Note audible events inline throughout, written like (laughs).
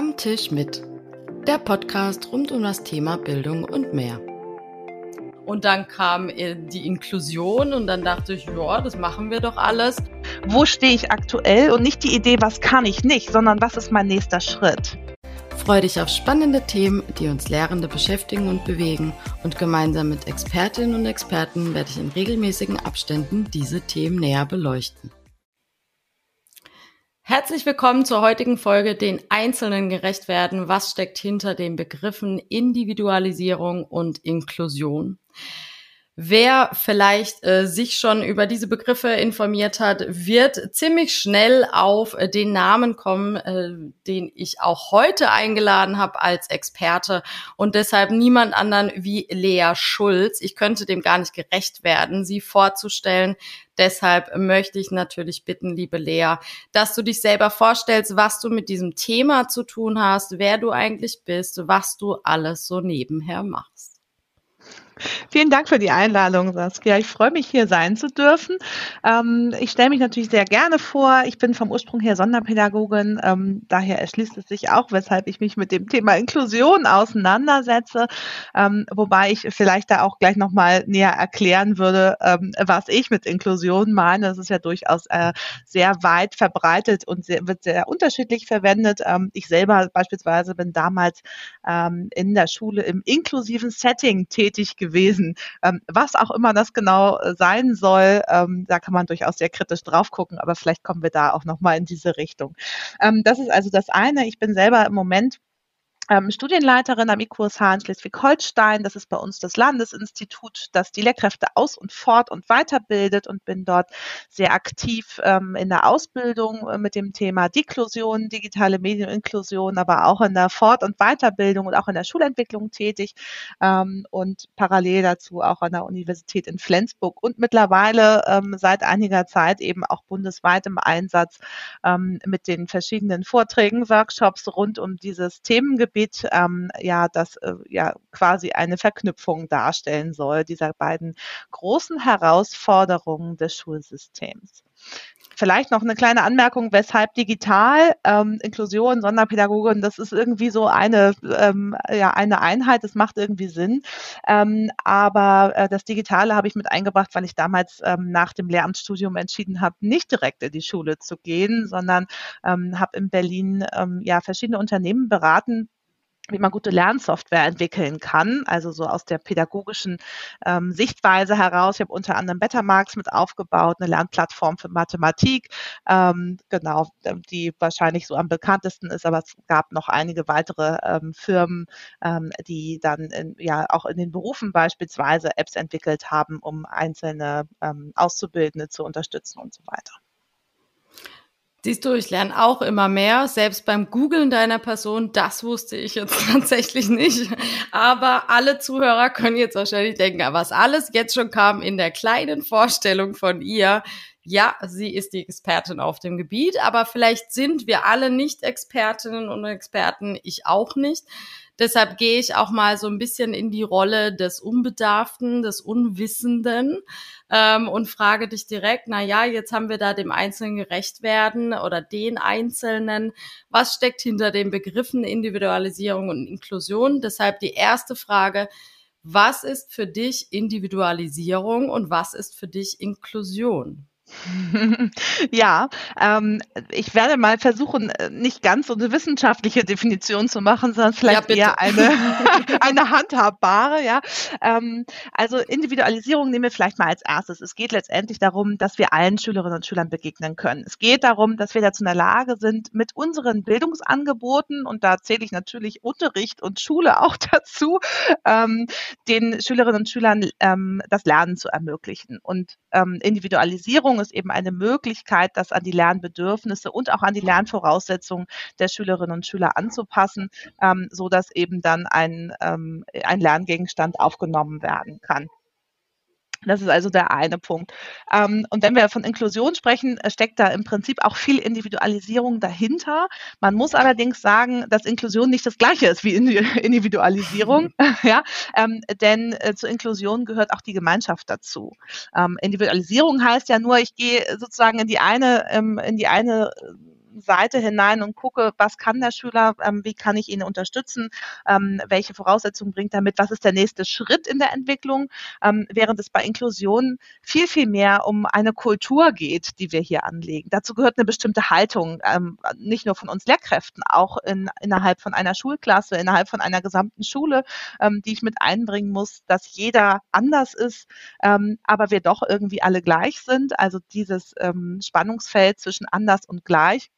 Am Tisch mit. Der Podcast rund um das Thema Bildung und mehr. Und dann kam äh, die Inklusion und dann dachte ich, ja, das machen wir doch alles. Wo stehe ich aktuell und nicht die Idee, was kann ich nicht, sondern was ist mein nächster Schritt. Freue dich auf spannende Themen, die uns Lehrende beschäftigen und bewegen. Und gemeinsam mit Expertinnen und Experten werde ich in regelmäßigen Abständen diese Themen näher beleuchten. Herzlich willkommen zur heutigen Folge Den Einzelnen gerecht werden. Was steckt hinter den Begriffen Individualisierung und Inklusion? Wer vielleicht äh, sich schon über diese Begriffe informiert hat, wird ziemlich schnell auf äh, den Namen kommen, äh, den ich auch heute eingeladen habe als Experte und deshalb niemand anderen wie Lea Schulz. Ich könnte dem gar nicht gerecht werden, sie vorzustellen. Deshalb möchte ich natürlich bitten, liebe Lea, dass du dich selber vorstellst, was du mit diesem Thema zu tun hast, wer du eigentlich bist, was du alles so nebenher machst. Vielen Dank für die Einladung, Saskia. Ich freue mich, hier sein zu dürfen. Ähm, ich stelle mich natürlich sehr gerne vor. Ich bin vom Ursprung her Sonderpädagogin. Ähm, daher erschließt es sich auch, weshalb ich mich mit dem Thema Inklusion auseinandersetze. Ähm, wobei ich vielleicht da auch gleich nochmal näher erklären würde, ähm, was ich mit Inklusion meine. Das ist ja durchaus äh, sehr weit verbreitet und sehr, wird sehr unterschiedlich verwendet. Ähm, ich selber beispielsweise bin damals ähm, in der Schule im inklusiven Setting tätig gewesen gewesen. Ähm, was auch immer das genau äh, sein soll, ähm, da kann man durchaus sehr kritisch drauf gucken, aber vielleicht kommen wir da auch nochmal in diese Richtung. Ähm, das ist also das eine. Ich bin selber im Moment ähm, Studienleiterin am IQSH in Schleswig-Holstein. Das ist bei uns das Landesinstitut, das die Lehrkräfte aus- und fort- und weiterbildet und bin dort sehr aktiv ähm, in der Ausbildung äh, mit dem Thema Deklusion, digitale Medieninklusion, aber auch in der Fort- und Weiterbildung und auch in der Schulentwicklung tätig ähm, und parallel dazu auch an der Universität in Flensburg und mittlerweile ähm, seit einiger Zeit eben auch bundesweit im Einsatz ähm, mit den verschiedenen Vorträgen, Workshops rund um dieses Themengebiet Gebiet, ähm, ja, das äh, ja quasi eine Verknüpfung darstellen soll, dieser beiden großen Herausforderungen des Schulsystems. Vielleicht noch eine kleine Anmerkung, weshalb digital, ähm, Inklusion, Sonderpädagogin, das ist irgendwie so eine, ähm, ja, eine Einheit, das macht irgendwie Sinn. Ähm, aber äh, das Digitale habe ich mit eingebracht, weil ich damals ähm, nach dem Lehramtsstudium entschieden habe, nicht direkt in die Schule zu gehen, sondern ähm, habe in Berlin ähm, ja verschiedene Unternehmen beraten, wie man gute Lernsoftware entwickeln kann, also so aus der pädagogischen ähm, Sichtweise heraus. Ich habe unter anderem Bettermarks mit aufgebaut, eine Lernplattform für Mathematik, ähm, genau, die wahrscheinlich so am bekanntesten ist, aber es gab noch einige weitere ähm, Firmen, ähm, die dann in, ja auch in den Berufen beispielsweise Apps entwickelt haben, um einzelne ähm, Auszubildende zu unterstützen und so weiter. Siehst du, ich lerne auch immer mehr, selbst beim Googlen deiner Person, das wusste ich jetzt (laughs) tatsächlich nicht. Aber alle Zuhörer können jetzt wahrscheinlich denken, was alles jetzt schon kam in der kleinen Vorstellung von ihr. Ja, sie ist die Expertin auf dem Gebiet, aber vielleicht sind wir alle nicht Expertinnen und Experten, ich auch nicht. Deshalb gehe ich auch mal so ein bisschen in die Rolle des Unbedarften, des Unwissenden ähm, und frage dich direkt, na ja, jetzt haben wir da dem Einzelnen gerecht werden oder den Einzelnen. Was steckt hinter den Begriffen Individualisierung und Inklusion? Deshalb die erste Frage, was ist für dich Individualisierung und was ist für dich Inklusion? (laughs) Ja, ähm, ich werde mal versuchen, äh, nicht ganz so eine wissenschaftliche Definition zu machen, sondern vielleicht ja, eher eine, (laughs) eine handhabbare. Ja, ähm, also Individualisierung nehmen wir vielleicht mal als erstes. Es geht letztendlich darum, dass wir allen Schülerinnen und Schülern begegnen können. Es geht darum, dass wir dazu in der Lage sind, mit unseren Bildungsangeboten und da zähle ich natürlich Unterricht und Schule auch (laughs) dazu, ähm, den Schülerinnen und Schülern ähm, das Lernen zu ermöglichen. Und ähm, Individualisierung ist eben eine Möglichkeit, das an die Lernbedürfnisse und auch an die Lernvoraussetzungen der Schülerinnen und Schüler anzupassen, ähm, so eben dann ein, ähm, ein Lerngegenstand aufgenommen werden kann. Das ist also der eine Punkt. Ähm, und wenn wir von Inklusion sprechen, äh, steckt da im Prinzip auch viel Individualisierung dahinter. Man muss allerdings sagen, dass Inklusion nicht das Gleiche ist wie (laughs) Individualisierung, (laughs) ja, ähm, denn äh, zur Inklusion gehört auch die Gemeinschaft dazu. Ähm, Individualisierung heißt ja nur, ich gehe sozusagen in die eine, in die eine Seite hinein und gucke, was kann der Schüler, ähm, wie kann ich ihn unterstützen, ähm, welche Voraussetzungen bringt er mit, was ist der nächste Schritt in der Entwicklung, ähm, während es bei Inklusion viel, viel mehr um eine Kultur geht, die wir hier anlegen. Dazu gehört eine bestimmte Haltung, ähm, nicht nur von uns Lehrkräften, auch in, innerhalb von einer Schulklasse, innerhalb von einer gesamten Schule, ähm, die ich mit einbringen muss, dass jeder anders ist, ähm, aber wir doch irgendwie alle gleich sind. Also dieses Spannungsfeld zwischen anders und gleich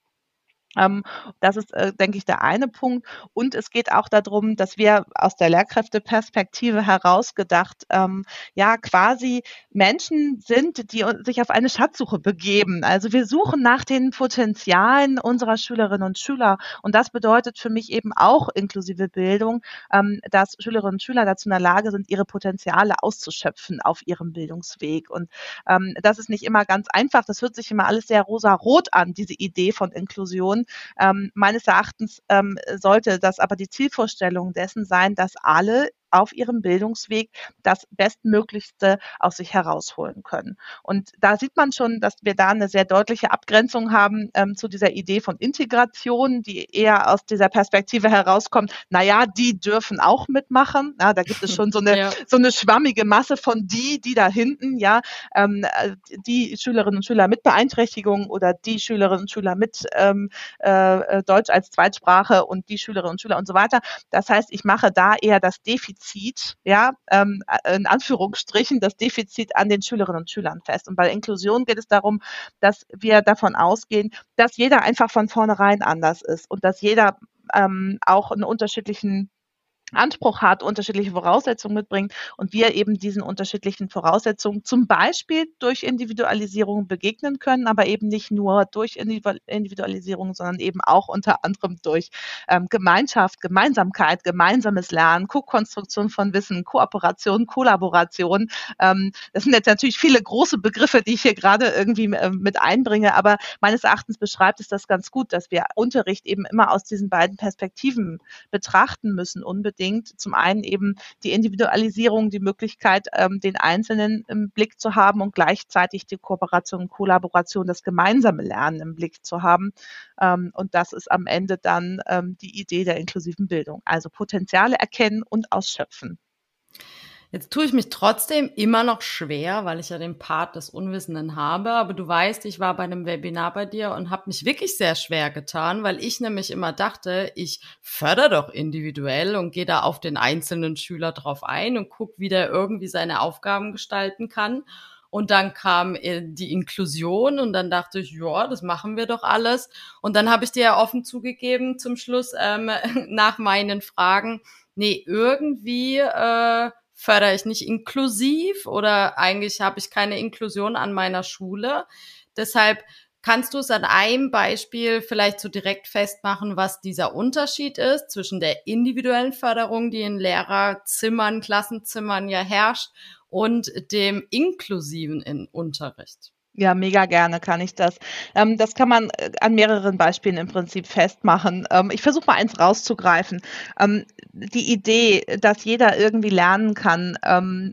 das ist, äh, denke ich, der eine Punkt. Und es geht auch darum, dass wir aus der Lehrkräfteperspektive herausgedacht, ähm, ja, quasi Menschen sind, die sich auf eine Schatzsuche begeben. Also wir suchen nach den Potenzialen unserer Schülerinnen und Schüler. Und das bedeutet für mich eben auch inklusive Bildung, ähm, dass Schülerinnen und Schüler dazu in der Lage sind, ihre Potenziale auszuschöpfen auf ihrem Bildungsweg. Und ähm, das ist nicht immer ganz einfach. Das hört sich immer alles sehr rosa-rot an, diese Idee von Inklusion. Ähm, meines Erachtens ähm, sollte das aber die Zielvorstellung dessen sein, dass alle auf ihrem Bildungsweg das Bestmöglichste aus sich herausholen können. Und da sieht man schon, dass wir da eine sehr deutliche Abgrenzung haben ähm, zu dieser Idee von Integration, die eher aus dieser Perspektive herauskommt, naja, die dürfen auch mitmachen. Ja, da gibt es schon so (laughs) eine, ja. so eine schwammige Masse von die, die da hinten, ja, ähm, die Schülerinnen und Schüler mit Beeinträchtigung oder die Schülerinnen und Schüler mit ähm, äh, Deutsch als Zweitsprache und die Schülerinnen und Schüler und so weiter. Das heißt, ich mache da eher das Defizit Defizit, ja, ähm, äh, in Anführungsstrichen, das Defizit an den Schülerinnen und Schülern fest. Und bei Inklusion geht es darum, dass wir davon ausgehen, dass jeder einfach von vornherein anders ist und dass jeder ähm, auch einen unterschiedlichen Anspruch hat, unterschiedliche Voraussetzungen mitbringt und wir eben diesen unterschiedlichen Voraussetzungen zum Beispiel durch Individualisierung begegnen können, aber eben nicht nur durch Individualisierung, sondern eben auch unter anderem durch ähm, Gemeinschaft, Gemeinsamkeit, gemeinsames Lernen, Co-Konstruktion von Wissen, Kooperation, Kollaboration. Ähm, das sind jetzt natürlich viele große Begriffe, die ich hier gerade irgendwie äh, mit einbringe, aber meines Erachtens beschreibt es das ganz gut, dass wir Unterricht eben immer aus diesen beiden Perspektiven betrachten müssen, unbedingt unbedingt zum einen eben die Individualisierung, die Möglichkeit, ähm, den Einzelnen im Blick zu haben und gleichzeitig die Kooperation Kollaboration, das gemeinsame Lernen im Blick zu haben. Ähm, und das ist am Ende dann ähm, die Idee der inklusiven Bildung. Also Potenziale erkennen und ausschöpfen. Jetzt tue ich mich trotzdem immer noch schwer, weil ich ja den Part des Unwissenden habe. Aber du weißt, ich war bei einem Webinar bei dir und habe mich wirklich sehr schwer getan, weil ich nämlich immer dachte, ich fördere doch individuell und gehe da auf den einzelnen Schüler drauf ein und gucke, wie der irgendwie seine Aufgaben gestalten kann. Und dann kam äh, die Inklusion und dann dachte ich, ja, das machen wir doch alles. Und dann habe ich dir ja offen zugegeben zum Schluss ähm, (laughs) nach meinen Fragen, nee, irgendwie äh, fördere ich nicht inklusiv oder eigentlich habe ich keine Inklusion an meiner Schule. Deshalb kannst du es an einem Beispiel vielleicht so direkt festmachen, was dieser Unterschied ist zwischen der individuellen Förderung, die in Lehrerzimmern, Klassenzimmern ja herrscht, und dem inklusiven Unterricht? Ja, mega gerne kann ich das. Ähm, das kann man äh, an mehreren Beispielen im Prinzip festmachen. Ähm, ich versuche mal eins rauszugreifen. Ähm, die Idee, dass jeder irgendwie lernen kann, ähm,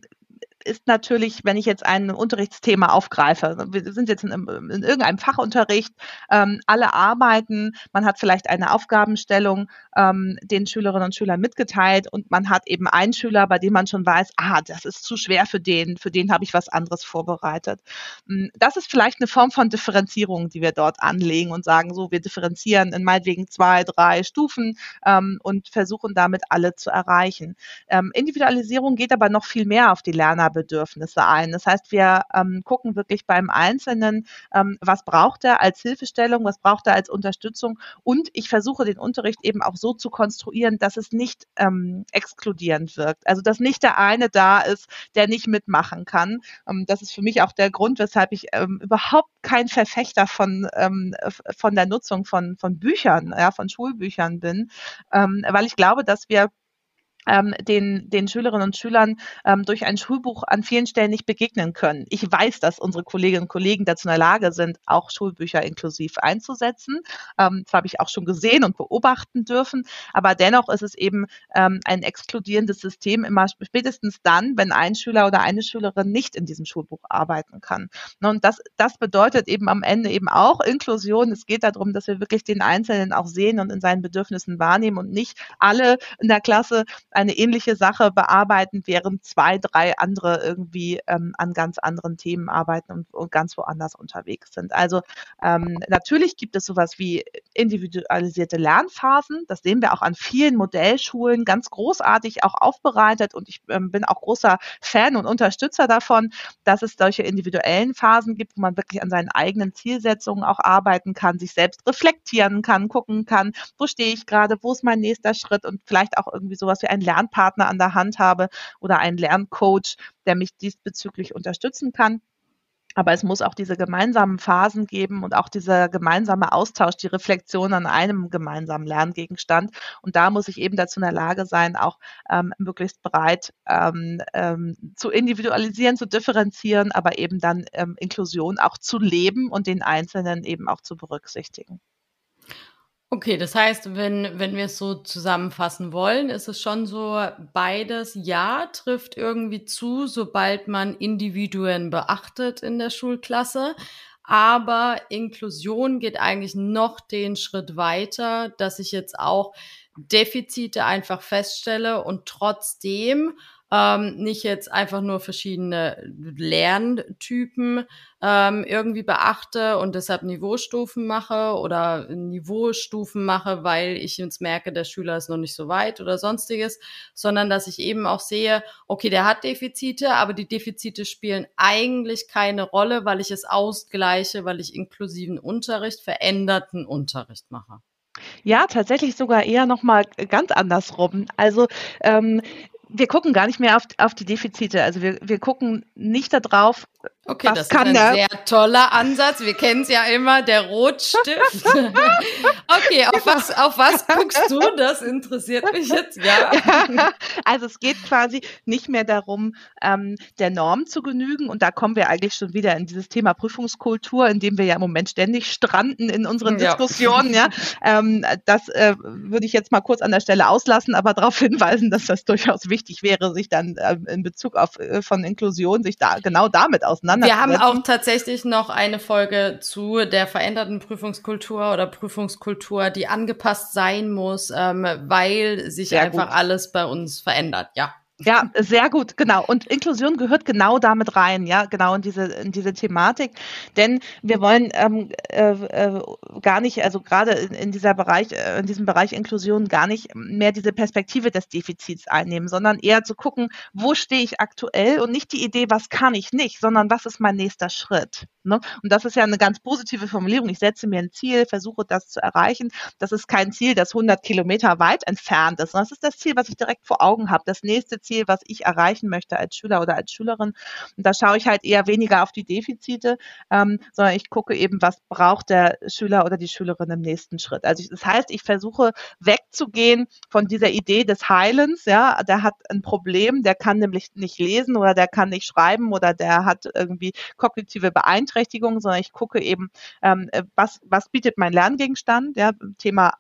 ist natürlich, wenn ich jetzt ein Unterrichtsthema aufgreife, wir sind jetzt in, in irgendeinem Fachunterricht, ähm, alle arbeiten, man hat vielleicht eine Aufgabenstellung ähm, den Schülerinnen und Schülern mitgeteilt und man hat eben einen Schüler, bei dem man schon weiß, ah, das ist zu schwer für den, für den habe ich was anderes vorbereitet. Hm, das ist vielleicht eine Form von Differenzierung, die wir dort anlegen und sagen, so, wir differenzieren in meinetwegen zwei, drei Stufen ähm, und versuchen damit alle zu erreichen. Ähm, Individualisierung geht aber noch viel mehr auf die Lerner Bedürfnisse ein. Das heißt, wir ähm, gucken wirklich beim Einzelnen, ähm, was braucht er als Hilfestellung, was braucht er als Unterstützung und ich versuche den Unterricht eben auch so zu konstruieren, dass es nicht ähm, exkludierend wirkt. Also dass nicht der eine da ist, der nicht mitmachen kann. Ähm, das ist für mich auch der Grund, weshalb ich ähm, überhaupt kein Verfechter von, ähm, von der Nutzung von, von Büchern, ja, von Schulbüchern bin, weil ich glaube, dass wir ähm, den, den Schülerinnen und Schülern ähm, durch ein Schulbuch an vielen Stellen nicht begegnen können. Ich weiß, dass unsere Kolleginnen und Kollegen dazu in der Lage sind, auch Schulbücher inklusiv einzusetzen. Ähm, das habe ich auch schon gesehen und beobachten dürfen. Aber dennoch ist es eben ähm, ein exkludierendes System immer spätestens dann, wenn ein Schüler oder eine Schülerin nicht in diesem Schulbuch arbeiten kann. Ne, und das, das bedeutet eben am Ende eben auch Inklusion. Es geht darum, dass wir wirklich den Einzelnen auch sehen und in seinen Bedürfnissen wahrnehmen und nicht alle in der Klasse eine ähnliche Sache bearbeiten, während zwei, drei andere irgendwie ähm, an ganz anderen Themen arbeiten und, und ganz woanders unterwegs sind. Also ähm, natürlich gibt es sowas wie individualisierte Lernphasen. Das sehen wir auch an vielen Modellschulen ganz großartig auch aufbereitet und ich ähm, bin auch großer Fan und Unterstützer davon, dass es solche individuellen Phasen gibt, wo man wirklich an seinen eigenen Zielsetzungen auch arbeiten kann, sich selbst reflektieren kann, gucken kann, wo stehe ich gerade, wo ist mein nächster Schritt und vielleicht auch irgendwie sowas wie einen Lernpartner an der Hand habe oder einen Lerncoach, der mich diesbezüglich unterstützen kann. Aber es muss auch diese gemeinsamen Phasen geben und auch dieser gemeinsame Austausch, die Reflexion an einem gemeinsamen Lerngegenstand. Und da muss ich eben dazu in der Lage sein, auch ähm, möglichst breit ähm, ähm, zu individualisieren, zu differenzieren, aber eben dann ähm, Inklusion auch zu leben und den Einzelnen eben auch zu berücksichtigen. Okay, das heißt, wenn, wenn wir es so zusammenfassen wollen, ist es schon so, beides Ja trifft irgendwie zu, sobald man Individuen beachtet in der Schulklasse. Aber Inklusion geht eigentlich noch den Schritt weiter, dass ich jetzt auch Defizite einfach feststelle und trotzdem ähm, nicht jetzt einfach nur verschiedene Lerntypen ähm, irgendwie beachte und deshalb Niveaustufen mache oder Niveaustufen mache, weil ich jetzt merke, der Schüler ist noch nicht so weit oder sonstiges, sondern dass ich eben auch sehe, okay, der hat Defizite, aber die Defizite spielen eigentlich keine Rolle, weil ich es ausgleiche, weil ich inklusiven Unterricht, veränderten Unterricht mache. Ja, tatsächlich sogar eher noch mal ganz andersrum. Also ähm, wir gucken gar nicht mehr auf, auf die Defizite. Also wir, wir gucken nicht darauf, Okay, Was das ist ein der? sehr toller Ansatz. Wir kennen es ja immer, der Rotstift. (laughs) okay, auf was, auf was guckst du? Das interessiert mich jetzt, ja. (laughs) Also es geht quasi nicht mehr darum, ähm, der Norm zu genügen. Und da kommen wir eigentlich schon wieder in dieses Thema Prüfungskultur, in dem wir ja im Moment ständig stranden in unseren ja. Diskussionen. Ja, ähm, Das äh, würde ich jetzt mal kurz an der Stelle auslassen, aber darauf (laughs) hinweisen, dass das durchaus wichtig wäre, sich dann äh, in Bezug auf äh, von Inklusion, sich da genau damit auseinanderzusetzen wir haben auch tatsächlich noch eine Folge zu der veränderten Prüfungskultur oder Prüfungskultur, die angepasst sein muss, ähm, weil sich Sehr einfach gut. alles bei uns verändert. Ja. Ja, sehr gut, genau. Und Inklusion gehört genau damit rein, ja, genau in diese, in diese Thematik. Denn wir wollen ähm, äh, äh, gar nicht, also gerade in, in dieser Bereich, äh, in diesem Bereich Inklusion gar nicht mehr diese Perspektive des Defizits einnehmen, sondern eher zu gucken, wo stehe ich aktuell und nicht die Idee, was kann ich nicht, sondern was ist mein nächster Schritt. Ne? Und das ist ja eine ganz positive Formulierung. Ich setze mir ein Ziel, versuche das zu erreichen. Das ist kein Ziel, das 100 Kilometer weit entfernt ist, das ist das Ziel, was ich direkt vor Augen habe. Das nächste Ziel, was ich erreichen möchte als Schüler oder als Schülerin. Und da schaue ich halt eher weniger auf die Defizite, ähm, sondern ich gucke eben, was braucht der Schüler oder die Schülerin im nächsten Schritt. Also das heißt, ich versuche wegzugehen von dieser Idee des Heilens. Ja, der hat ein Problem, der kann nämlich nicht lesen oder der kann nicht schreiben oder der hat irgendwie kognitive Beeinträchtigungen, sondern ich gucke eben, ähm, was, was bietet mein Lerngegenstand, ja, Thema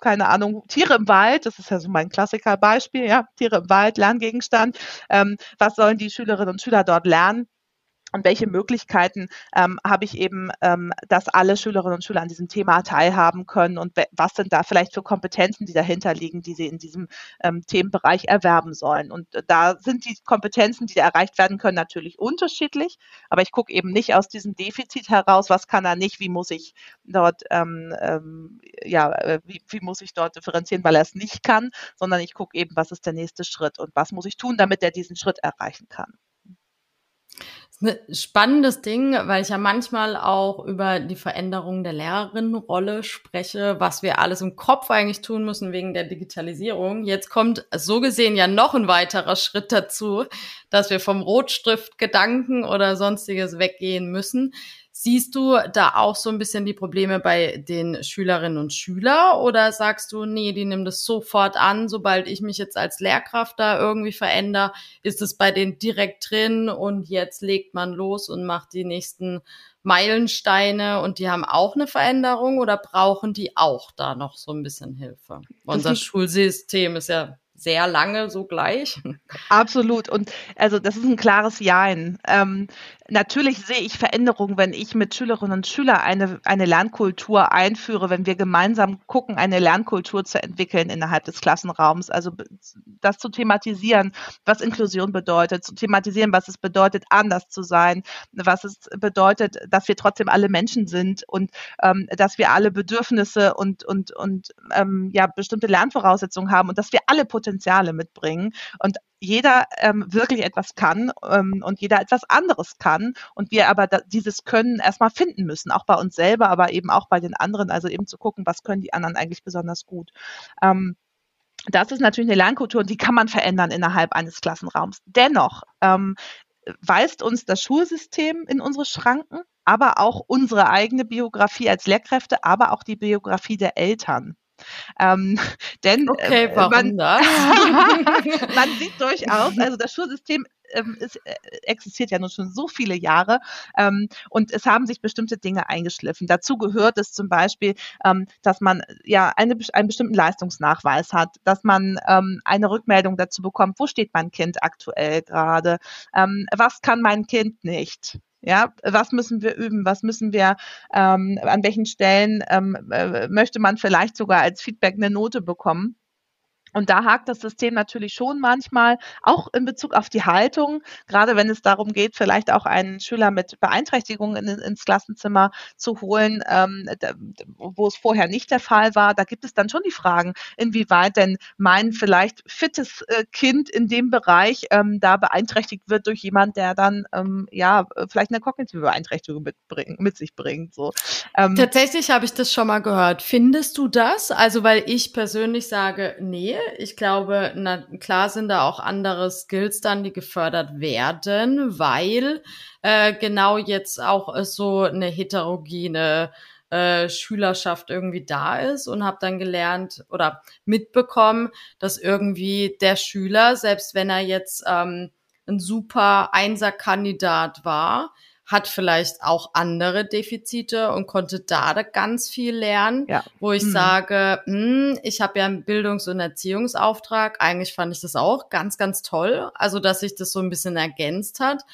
keine Ahnung, Tiere im Wald, das ist ja so mein Klassikerbeispiel, ja, Tiere im Wald, Lerngegenstand. Ähm, was sollen die Schülerinnen und Schüler dort lernen? Und welche Möglichkeiten ähm, habe ich eben, ähm, dass alle Schülerinnen und Schüler an diesem Thema teilhaben können und was sind da vielleicht für Kompetenzen, die dahinter liegen, die sie in diesem ähm, Themenbereich erwerben sollen. Und äh, da sind die Kompetenzen, die erreicht werden können, natürlich unterschiedlich, aber ich gucke eben nicht aus diesem Defizit heraus, was kann er nicht, wie muss ich dort, ähm, ähm, ja, äh, wie, wie muss ich dort differenzieren, weil er es nicht kann, sondern ich gucke eben, was ist der nächste Schritt und was muss ich tun, damit er diesen Schritt erreichen kann. Ein spannendes Ding, weil ich ja manchmal auch über die Veränderung der Lehrerinnenrolle spreche, was wir alles im Kopf eigentlich tun müssen wegen der Digitalisierung. Jetzt kommt so gesehen ja noch ein weiterer Schritt dazu, dass wir vom Rotstiftgedanken oder sonstiges weggehen müssen. Siehst du da auch so ein bisschen die Probleme bei den Schülerinnen und Schülern oder sagst du, nee, die nehmen das sofort an, sobald ich mich jetzt als Lehrkraft da irgendwie verändere, ist es bei denen direkt drin und jetzt legt man los und macht die nächsten Meilensteine und die haben auch eine Veränderung oder brauchen die auch da noch so ein bisschen Hilfe? Unser Schulsystem ist ja sehr lange so gleich. Absolut. Und also das ist ein klares Jein. Ähm, natürlich sehe ich Veränderungen, wenn ich mit Schülerinnen und Schülern eine, eine Lernkultur einführe, wenn wir gemeinsam gucken, eine Lernkultur zu entwickeln innerhalb des Klassenraums. Also das zu thematisieren, was Inklusion bedeutet, zu thematisieren, was es bedeutet, anders zu sein, was es bedeutet, dass wir trotzdem alle Menschen sind und ähm, dass wir alle Bedürfnisse und, und, und ähm, ja, bestimmte Lernvoraussetzungen haben und dass wir alle Potenziale mitbringen und jeder ähm, wirklich etwas kann ähm, und jeder etwas anderes kann und wir aber da, dieses Können erstmal finden müssen, auch bei uns selber, aber eben auch bei den anderen, also eben zu gucken, was können die anderen eigentlich besonders gut. Ähm, das ist natürlich eine Lernkultur und die kann man verändern innerhalb eines Klassenraums. Dennoch ähm, weist uns das Schulsystem in unsere Schranken, aber auch unsere eigene Biografie als Lehrkräfte, aber auch die Biografie der Eltern. Ähm, (laughs) denn okay, äh, man, (laughs) man sieht durchaus, also das Schulsystem ähm, es äh, existiert ja nun schon so viele Jahre ähm, und es haben sich bestimmte Dinge eingeschliffen. Dazu gehört es zum Beispiel, ähm, dass man ja eine, einen bestimmten Leistungsnachweis hat, dass man ähm, eine Rückmeldung dazu bekommt, wo steht mein Kind aktuell gerade, ähm, was kann mein Kind nicht. Ja, was müssen wir üben? Was müssen wir, ähm, an welchen Stellen ähm, äh, möchte man vielleicht sogar als Feedback eine Note bekommen? Und da hakt das System natürlich schon manchmal, auch in Bezug auf die Haltung, gerade wenn es darum geht, vielleicht auch einen Schüler mit Beeinträchtigungen in, ins Klassenzimmer zu holen, ähm, wo es vorher nicht der Fall war. Da gibt es dann schon die Fragen, inwieweit denn mein vielleicht fittes äh, Kind in dem Bereich ähm, da beeinträchtigt wird durch jemand, der dann ähm, ja vielleicht eine kognitive Beeinträchtigung mitbring, mit sich bringt. So. Ähm, Tatsächlich habe ich das schon mal gehört. Findest du das? Also weil ich persönlich sage, nee, ich glaube, na, klar sind da auch andere Skills dann, die gefördert werden, weil äh, genau jetzt auch äh, so eine heterogene äh, Schülerschaft irgendwie da ist und habe dann gelernt oder mitbekommen, dass irgendwie der Schüler, selbst wenn er jetzt ähm, ein super Einser-Kandidat war, hat vielleicht auch andere Defizite und konnte da ganz viel lernen, ja. wo ich mhm. sage, hm, ich habe ja einen Bildungs- und Erziehungsauftrag. Eigentlich fand ich das auch ganz, ganz toll, also dass sich das so ein bisschen ergänzt hat.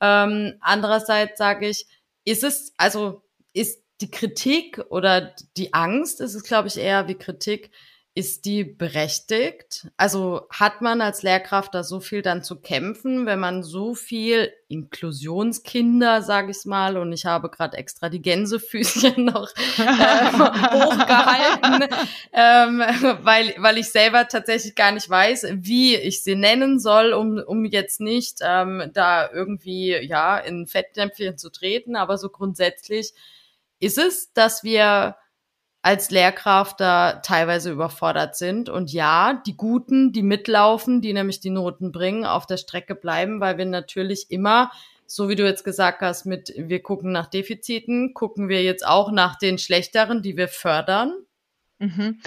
Ähm, andererseits sage ich, ist es, also ist die Kritik oder die Angst, ist es glaube ich eher wie Kritik, ist die berechtigt? Also hat man als Lehrkraft da so viel dann zu kämpfen, wenn man so viel Inklusionskinder, sage ich mal, und ich habe gerade extra die Gänsefüßchen (laughs) noch äh, (laughs) hochgehalten, ähm, weil, weil ich selber tatsächlich gar nicht weiß, wie ich sie nennen soll, um, um jetzt nicht ähm, da irgendwie ja in Fettnäpfchen zu treten, aber so grundsätzlich ist es, dass wir als Lehrkraft da teilweise überfordert sind. Und ja, die Guten, die mitlaufen, die nämlich die Noten bringen, auf der Strecke bleiben, weil wir natürlich immer, so wie du jetzt gesagt hast, mit wir gucken nach Defiziten, gucken wir jetzt auch nach den Schlechteren, die wir fördern. Mhm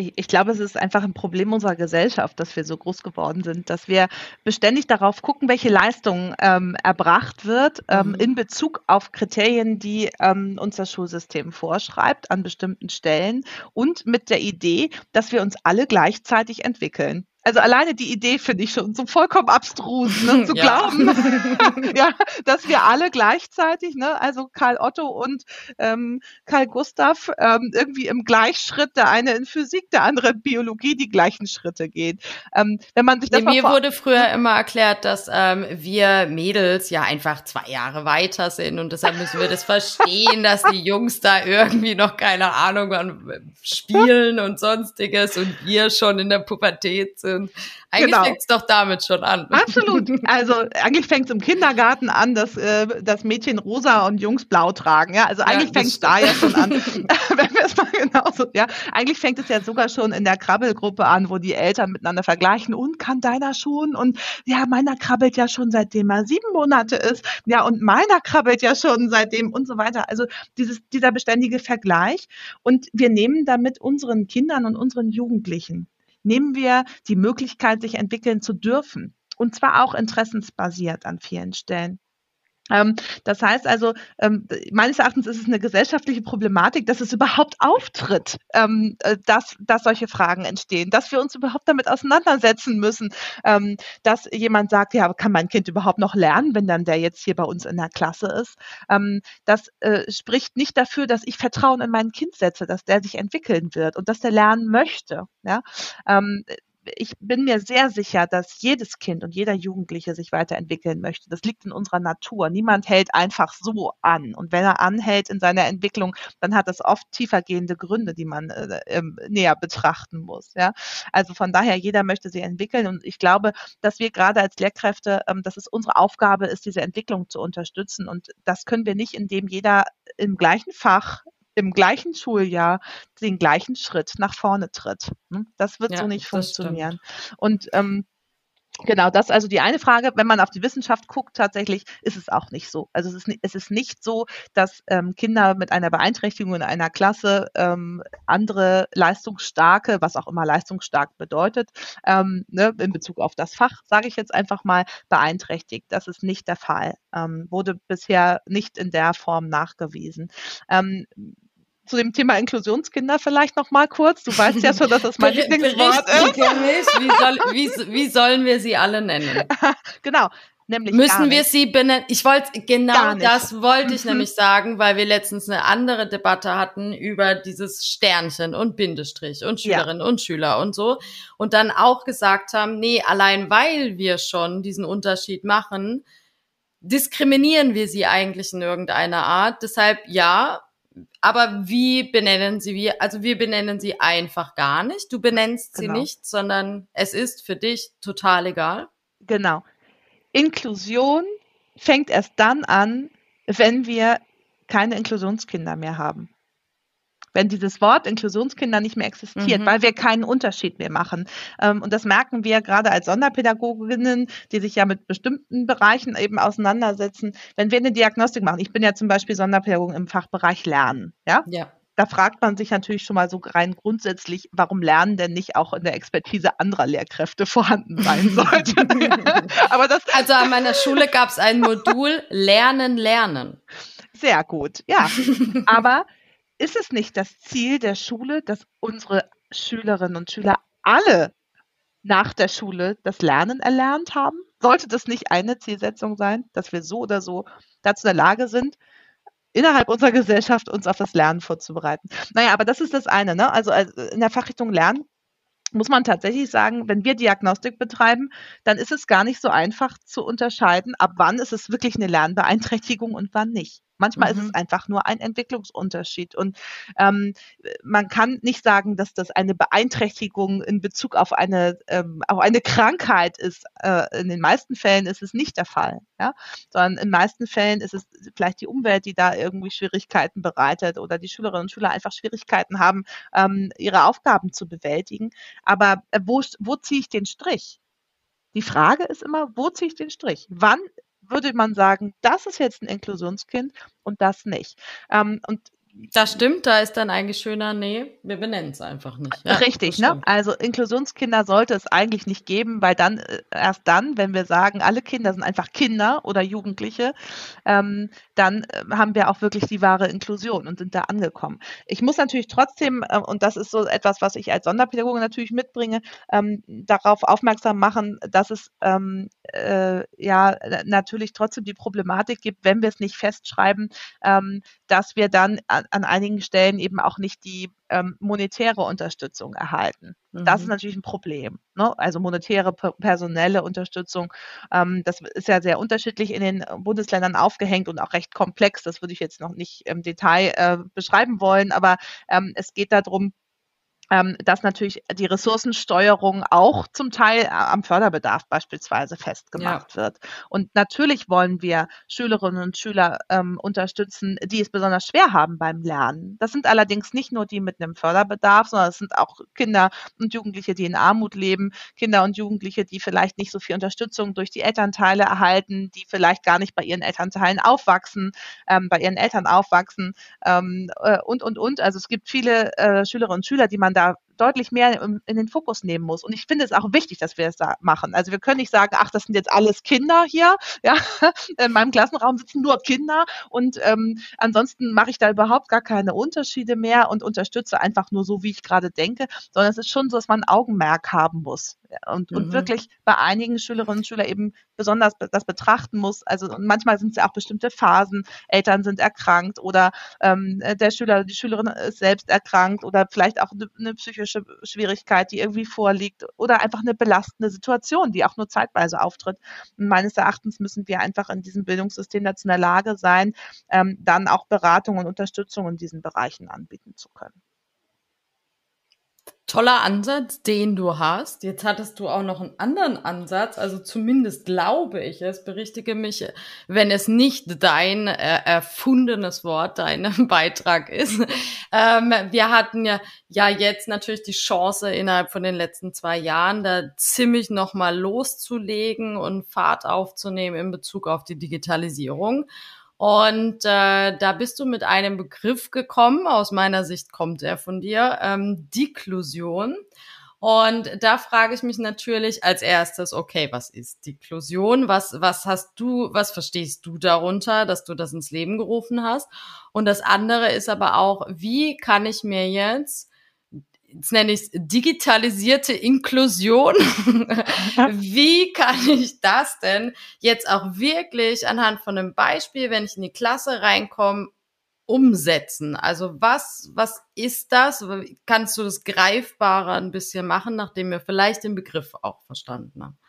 ich, ich glaube, es ist einfach ein Problem unserer Gesellschaft, dass wir so groß geworden sind, dass wir beständig darauf gucken, welche Leistung ähm, erbracht wird ähm, mhm. in Bezug auf Kriterien, die ähm, uns das Schulsystem vorschreibt an bestimmten Stellen und mit der Idee, dass wir uns alle gleichzeitig entwickeln also alleine die Idee finde ich schon so vollkommen abstrus, ne, (laughs) zu ja. glauben, (laughs) (laughs) ja, dass wir alle gleichzeitig, ne, also Karl Otto und ähm, Karl Gustav ähm, irgendwie im Gleichschritt, der eine in Physik, der andere in Biologie, die gleichen Schritte gehen. Ähm, wenn man sich das nee, mir wurde früher immer erklärt, dass ähm, wir Mädels ja einfach zwei Jahre weiter sind und deshalb müssen wir das verstehen, dass die Jungs da irgendwie noch keine Ahnung spielen und sonstiges und wir schon in der Pubertät sind sind. Eigentlich genau. fängt es doch damit schon an. Absolut. (laughs) Also eigentlich fängt es im Kindergarten an, dass äh, das Mädchen rosa und Jungs blau tragen. Ja, also eigentlich ja, fängt es da ja schon an. (laughs) Wenn wir es mal genauso, ja, eigentlich fängt es ja sogar schon in der Krabbelgruppe an, wo die Eltern miteinander vergleichen und kann deiner schon und ja, meiner krabbelt ja schon seitdem er sieben Monate ist. Ja, und meiner krabbelt ja schon seitdem und so weiter. Also dieses, dieser beständige Vergleich. Und wir nehmen damit unseren Kindern und unseren Jugendlichen nehmen wir die Möglichkeit, sich entwickeln zu dürfen. Und zwar auch interessensbasiert an vielen Stellen. Ähm, das heißt also, ähm, meines Erachtens ist es eine gesellschaftliche Problematik, dass es überhaupt auftritt, ähm, äh, dass, dass solche Fragen entstehen, dass wir uns überhaupt damit auseinandersetzen müssen, dass jemand sagt, ja, kann mein Kind überhaupt noch lernen, wenn dann der jetzt hier bei uns in der Klasse ist. das äh, spricht nicht dafür, dass ich Vertrauen in mein Kind setze, dass der sich entwickeln wird und dass der lernen möchte. Ich bin mir sehr sicher, dass jedes Kind und jeder Jugendliche sich weiterentwickeln möchte. Das liegt in unserer Natur. Niemand hält einfach so an. Und wenn er anhält in seiner Entwicklung, dann hat das oft tiefergehende Gründe, die man äh, äh, näher betrachten muss. Ja? Also von daher, jeder möchte sich entwickeln. Und ich glaube, dass wir gerade als Lehrkräfte, ähm, dass es unsere Aufgabe ist, diese Entwicklung zu unterstützen. Und das können wir nicht, indem jeder im gleichen Fach im gleichen Schuljahr den gleichen Schritt nach vorne tritt. Hm? Das wird ja, so nicht funktionieren. Und ähm, Genau, das ist also die eine Frage. Wenn man auf die Wissenschaft guckt, tatsächlich ist es auch nicht so. Also es ist, nicht, es ist nicht so, dass ähm, Kinder mit einer Beeinträchtigung in einer Klasse ähm, andere leistungsstarke, was auch immer leistungsstark bedeutet, ähm, ne, in Bezug auf das Fach, sage ich jetzt einfach mal, beeinträchtigt. Das ist nicht der Fall. Ähm, wurde bisher nicht in der Form nachgewiesen. Zu dem Thema Inklusionskinder vielleicht noch mal kurz. Du weißt ja schon, dass das mein (laughs) Lieblingswort ist. Wie, soll, wie, wie sollen wir sie alle nennen? (laughs) genau. Nämlich Müssen wir sie benennen? Ich wollte genau das wollte ich mhm. nämlich sagen, weil wir letztens eine andere Debatte hatten über dieses Sternchen und Bindestrich und Schülerinnen ja. und Schüler und so und dann auch gesagt haben, nee, allein weil wir schon diesen Unterschied machen, diskriminieren wir sie eigentlich in irgendeiner Art. Deshalb ja, aber wie benennen sie wir? Also wir benennen sie einfach gar nicht. Du benennst genau. sie nicht, sondern es ist für dich total egal. Genau. Inklusion fängt erst dann an, wenn wir keine Inklusionskinder mehr haben wenn dieses Wort Inklusionskinder nicht mehr existiert, mhm. weil wir keinen Unterschied mehr machen. Ähm, und das merken wir gerade als Sonderpädagoginnen, die sich ja mit bestimmten Bereichen eben auseinandersetzen. Wenn wir eine Diagnostik machen, ich bin ja zum Beispiel Sonderpädagogin im Fachbereich Lernen, ja? Ja da fragt man sich natürlich schon mal so rein grundsätzlich, warum Lernen denn nicht auch in der Expertise anderer Lehrkräfte vorhanden sein (laughs) sollte. Aber das also an meiner Schule gab es ein Modul Lernen, Lernen. Sehr gut, ja. Aber ist es nicht das Ziel der Schule, dass unsere Schülerinnen und Schüler alle nach der Schule das Lernen erlernt haben? Sollte das nicht eine Zielsetzung sein, dass wir so oder so dazu in der Lage sind, innerhalb unserer Gesellschaft uns auf das Lernen vorzubereiten? Naja, aber das ist das eine. Ne? Also in der Fachrichtung Lernen muss man tatsächlich sagen, wenn wir Diagnostik betreiben, dann ist es gar nicht so einfach zu unterscheiden, ab wann ist es wirklich eine Lernbeeinträchtigung und wann nicht. Manchmal mhm. ist es mhm. einfach nur ein Entwicklungsunterschied. Und ähm, man kann nicht sagen, dass das eine Beeinträchtigung in Bezug auf eine, ähm, auf eine Krankheit ist. Äh, in den meisten Fällen ist es nicht der Fall. Ja? Sondern in den meisten Fällen ist es vielleicht die Umwelt, die da irgendwie Schwierigkeiten bereitet oder die Schülerinnen und Schüler einfach Schwierigkeiten haben, ähm, ihre Aufgaben zu bewältigen. Aber äh, wo, wo ziehe ich den Strich? Die Frage ist immer, wo ziehe ich den Strich? Wann würde man sagen, das ist jetzt ein Inklusionskind und das nicht. Ähm, und das stimmt, da ist dann eigentlich schöner, nee, wir benennen es einfach nicht. Ja, Richtig, ne? Also Inklusionskinder sollte es eigentlich nicht geben, weil dann, äh, erst dann, wenn wir sagen, alle Kinder sind einfach Kinder oder Jugendliche, ähm, dann äh, haben wir auch wirklich die wahre Inklusion und sind da angekommen. Ich muss natürlich trotzdem, äh, und das ist so etwas, was ich als Sonderpädagoge natürlich mitbringe, ähm, darauf aufmerksam machen, dass es ähm, äh, ja natürlich trotzdem die Problematik gibt, wenn wir es nicht festschreiben, ähm, dass wir dann an, an einigen Stellen eben auch nicht die ähm, monetäre Unterstützung erhalten. Mhm. Das ist mhm. natürlich ein Problem. Ne? Also monetäre, personelle Unterstützung. Ähm, das ist ja sehr unterschiedlich in den Bundesländern aufgehängt und auch recht komplex. Das würde ich jetzt noch nicht im Detail äh, beschreiben wollen, aber ähm, es geht darum, ähm, dass natürlich die Ressourcensteuerung auch zum Teil äh, am Förderbedarf beispielsweise festgemacht ja. wird. Und natürlich wollen wir Schülerinnen und Schüler ähm, unterstützen, die es besonders schwer haben beim Lernen. Das sind allerdings nicht nur die mit einem Förderbedarf, sondern es sind auch Kinder und Jugendliche, die in Armut leben, Kinder und Jugendliche, die vielleicht nicht so viel Unterstützung durch die Elternteile erhalten, die vielleicht gar nicht bei ihren Elternteilen aufwachsen, ähm, bei ihren Eltern aufwachsen ähm, äh, und, und, und. Also es gibt viele äh, Schülerinnen und Schüler, die man da da deutlich mehr in den Fokus nehmen muss. Und ich finde es auch wichtig, dass wir es da machen. Also wir können nicht sagen, ach, das sind jetzt alles Kinder hier. (laughs) Ja, in meinem Klassenraum sitzen nur Kinder und ähm, ansonsten mache ich da überhaupt gar keine Unterschiede mehr und unterstütze einfach nur so, wie ich gerade denke, sondern es ist schon so, dass man ein Augenmerk haben muss und, mhm. und wirklich bei einigen Schülerinnen und Schülern eben besonders das betrachten muss. Also und manchmal sind es ja auch bestimmte Phasen. Eltern sind erkrankt oder ähm, der Schüler, die Schülerin ist selbst erkrankt oder vielleicht auch eine, eine psychische Schwierigkeit, die irgendwie vorliegt oder einfach eine belastende Situation, die auch nur zeitweise auftritt. Und meines Erachtens müssen wir einfach in diesem Bildungssystem dazu in der Lage sein, ähm, dann auch Beratung und Unterstützung in diesen Bereichen anbieten zu können toller Ansatz, den du hast. Jetzt hattest du auch noch einen anderen Ansatz, also zumindest glaube ich es, berichtige mich, wenn es nicht dein äh, erfundenes Wort, dein (laughs) Beitrag ist. Ähm, wir hatten ja, ja jetzt natürlich die Chance, innerhalb von den letzten zwei Jahren da ziemlich nochmal loszulegen und Fahrt aufzunehmen in Bezug auf die Digitalisierung. Und äh, da bist du mit einem Begriff gekommen, aus meiner Sicht kommt er von dir, ähm, Diklusion. Und da frage ich mich natürlich als erstes, okay, was ist Diklusion? Was, was hast du, was verstehst du darunter, dass du das ins Leben gerufen hast? Und das andere ist aber auch, wie kann ich mir jetzt jetzt nenne ich es digitalisierte Inklusion. (laughs) Wie kann ich das denn jetzt auch wirklich anhand von einem Beispiel, wenn ich in die Klasse reinkomme, umsetzen? Also was, was ist das? Kannst du das greifbarer ein bisschen machen, nachdem wir vielleicht den Begriff auch verstanden haben?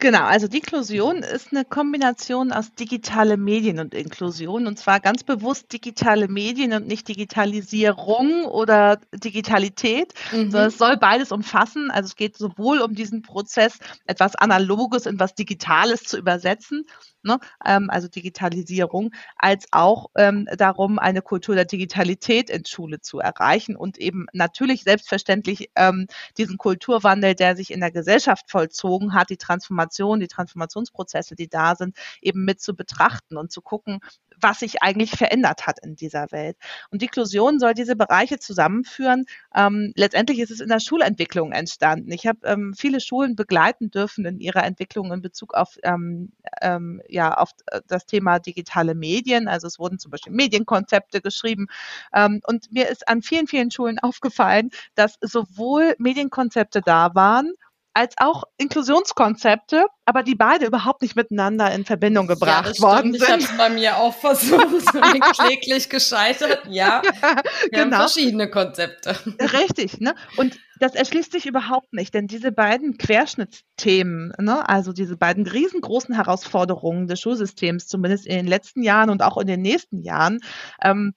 Genau, also Diklusion ist eine Kombination aus digitale Medien und Inklusion und zwar ganz bewusst digitale Medien und nicht Digitalisierung oder Digitalität, mhm. sondern es soll beides umfassen. Also es geht sowohl um diesen Prozess, etwas Analoges in was Digitales zu übersetzen, ne, ähm, also Digitalisierung, als auch ähm, darum, eine Kultur der Digitalität in Schule zu erreichen und eben natürlich selbstverständlich ähm, diesen Kulturwandel, der sich in der Gesellschaft vollzogen hat, die Transformation, die Transformationsprozesse, die da sind, eben mit zu betrachten und zu gucken, was sich eigentlich verändert hat in dieser Welt. Und Inklusion soll diese Bereiche zusammenführen. Ähm, letztendlich ist es in der Schulentwicklung entstanden. Ich habe ähm, viele Schulen begleiten dürfen in ihrer Entwicklung in Bezug auf, ähm, ähm ja, auf das Thema digitale Medien. Also es wurden zum Beispiel Medienkonzepte geschrieben. Ähm, und mir ist an vielen, vielen Schulen (laughs) aufgefallen, dass sowohl Medienkonzepte da waren, als auch Inklusionskonzepte, aber die beide überhaupt nicht miteinander in Verbindung gebracht ja, worden sind. Ich habe es bei mir auch versucht, (laughs) bin kläglich gescheitert. Ja, (laughs) wir genau. haben verschiedene Konzepte. Richtig, ne? Und das erschließt sich überhaupt nicht, denn diese beiden Querschnittsthemen, ne, also diese beiden riesengroßen Herausforderungen des Schulsystems, zumindest in den letzten Jahren und auch in den nächsten Jahren, ähm,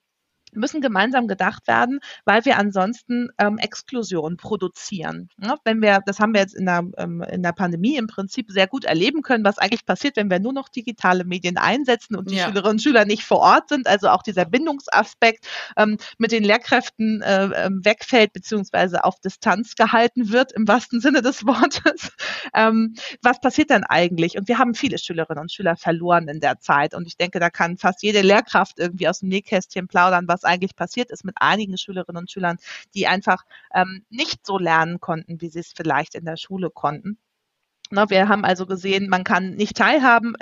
müssen gemeinsam gedacht werden, weil wir ansonsten ähm, Exklusion produzieren. Ja, wenn wir, das haben wir jetzt in der, ähm, in der Pandemie im Prinzip sehr gut erleben können, was eigentlich passiert, wenn wir nur noch digitale Medien einsetzen und die ja. Schülerinnen und Schüler nicht vor Ort sind. Also auch dieser Bindungsaspekt ähm, mit den Lehrkräften äh, ähm, wegfällt beziehungsweise auf Distanz gehalten wird im wahrsten Sinne des Wortes. (laughs) Ähm, was passiert dann eigentlich? Und wir haben viele Schülerinnen und Schüler verloren in der Zeit. Und ich denke, da kann fast jede Lehrkraft irgendwie aus dem Nähkästchen plaudern, was eigentlich passiert ist mit einigen Schülerinnen und Schülern, die einfach ähm, nicht so lernen konnten, wie sie es vielleicht in der Schule konnten. Wir haben also gesehen, man kann nicht teilhaben,